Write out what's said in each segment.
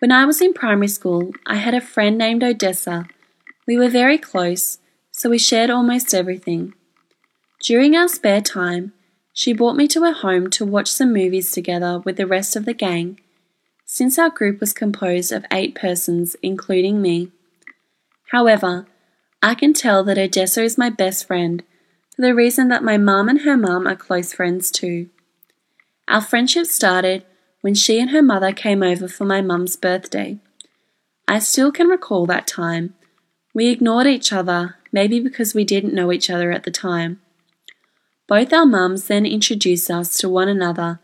When I was in primary school, I had a friend named Odessa. We were very close, so we shared almost everything. During our spare time, she brought me to her home to watch some movies together with the rest of the gang, since our group was composed of eight persons, including me. However, I can tell that Odessa is my best friend for the reason that my mum and her mum are close friends too. Our friendship started when she and her mother came over for my mum's birthday. I still can recall that time. We ignored each other, maybe because we didn't know each other at the time. Both our mums then introduced us to one another,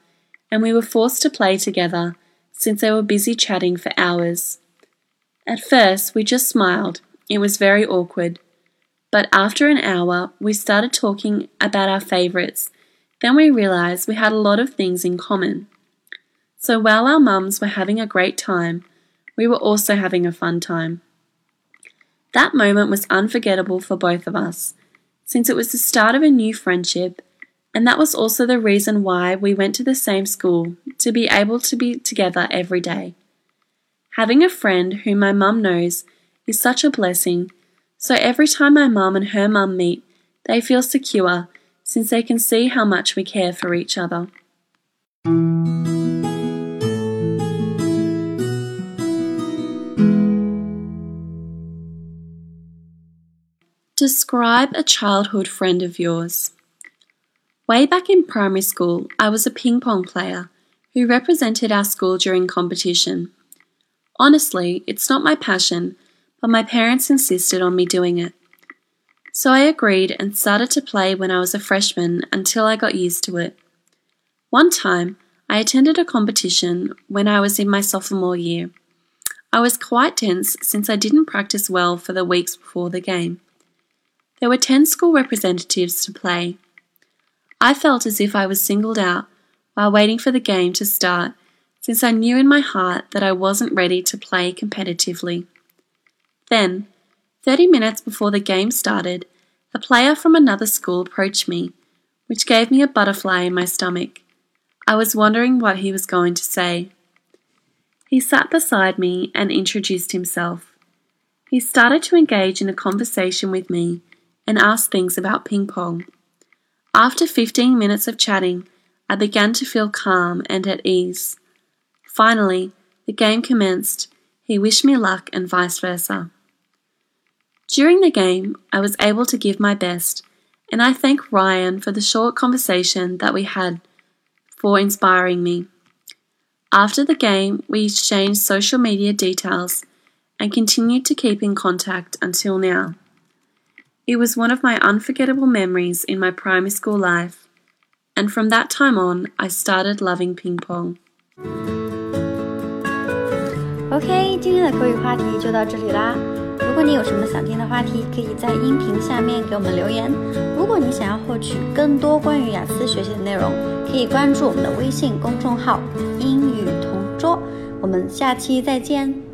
and we were forced to play together since they were busy chatting for hours. At first, we just smiled. It was very awkward. But after an hour, we started talking about our favourites. Then we realised we had a lot of things in common. So while our mums were having a great time, we were also having a fun time. That moment was unforgettable for both of us, since it was the start of a new friendship, and that was also the reason why we went to the same school to be able to be together every day. Having a friend whom my mum knows is such a blessing, so every time my mum and her mum meet, they feel secure since they can see how much we care for each other. Describe a childhood friend of yours. Way back in primary school, I was a ping pong player who represented our school during competition. Honestly, it's not my passion, but my parents insisted on me doing it. So I agreed and started to play when I was a freshman until I got used to it. One time, I attended a competition when I was in my sophomore year. I was quite tense since I didn't practice well for the weeks before the game. There were 10 school representatives to play. I felt as if I was singled out while waiting for the game to start, since I knew in my heart that I wasn't ready to play competitively. Then, 30 minutes before the game started, a player from another school approached me, which gave me a butterfly in my stomach. I was wondering what he was going to say. He sat beside me and introduced himself. He started to engage in a conversation with me and asked things about ping pong. After 15 minutes of chatting, I began to feel calm and at ease. Finally, the game commenced. He wished me luck and vice versa. During the game, I was able to give my best, and I thank Ryan for the short conversation that we had for inspiring me. After the game, we exchanged social media details and continued to keep in contact until now. It was one of my unforgettable memories in my primary school life, and from that time on, I started loving ping pong. OK，今天的口语话题就到这里啦。如果你有什么想听的话题，可以在音频下面给我们留言。如果你想要获取更多关于雅思学习的内容，可以关注我们的微信公众号“英语同桌”。我们下期再见。